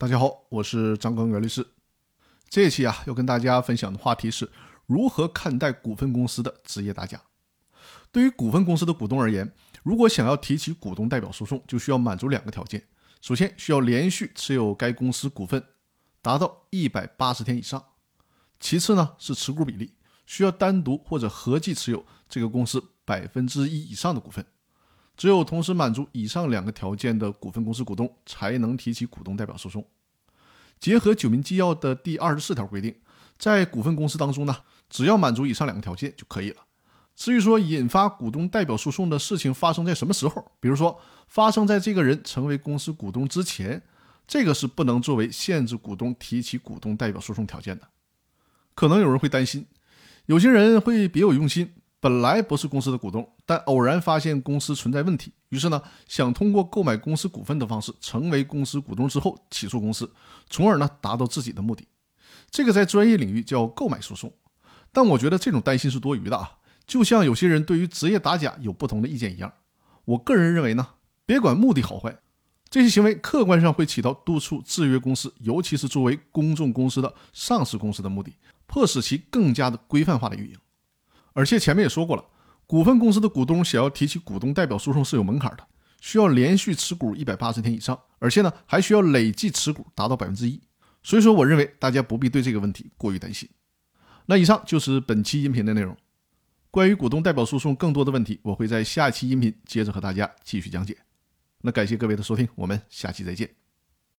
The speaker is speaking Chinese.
大家好，我是张根元律师。这一期啊，要跟大家分享的话题是如何看待股份公司的职业打假。对于股份公司的股东而言，如果想要提起股东代表诉讼，就需要满足两个条件：首先，需要连续持有该公司股份达到一百八十天以上；其次呢，是持股比例需要单独或者合计持有这个公司百分之一以上的股份。只有同时满足以上两个条件的股份公司股东，才能提起股东代表诉讼。结合《九民纪要》的第二十四条规定，在股份公司当中呢，只要满足以上两个条件就可以了。至于说引发股东代表诉讼的事情发生在什么时候，比如说发生在这个人成为公司股东之前，这个是不能作为限制股东提起股东代表诉讼条件的。可能有人会担心，有些人会别有用心。本来不是公司的股东，但偶然发现公司存在问题，于是呢，想通过购买公司股份的方式成为公司股东之后起诉公司，从而呢达到自己的目的。这个在专业领域叫购买诉讼。但我觉得这种担心是多余的啊，就像有些人对于职业打假有不同的意见一样。我个人认为呢，别管目的好坏，这些行为客观上会起到督促制约公司，尤其是作为公众公司的上市公司的目的，迫使其更加的规范化的运营。而且前面也说过了，股份公司的股东想要提起股东代表诉讼是有门槛的，需要连续持股一百八十天以上，而且呢还需要累计持股达到百分之一。所以说，我认为大家不必对这个问题过于担心。那以上就是本期音频的内容。关于股东代表诉讼更多的问题，我会在下期音频接着和大家继续讲解。那感谢各位的收听，我们下期再见。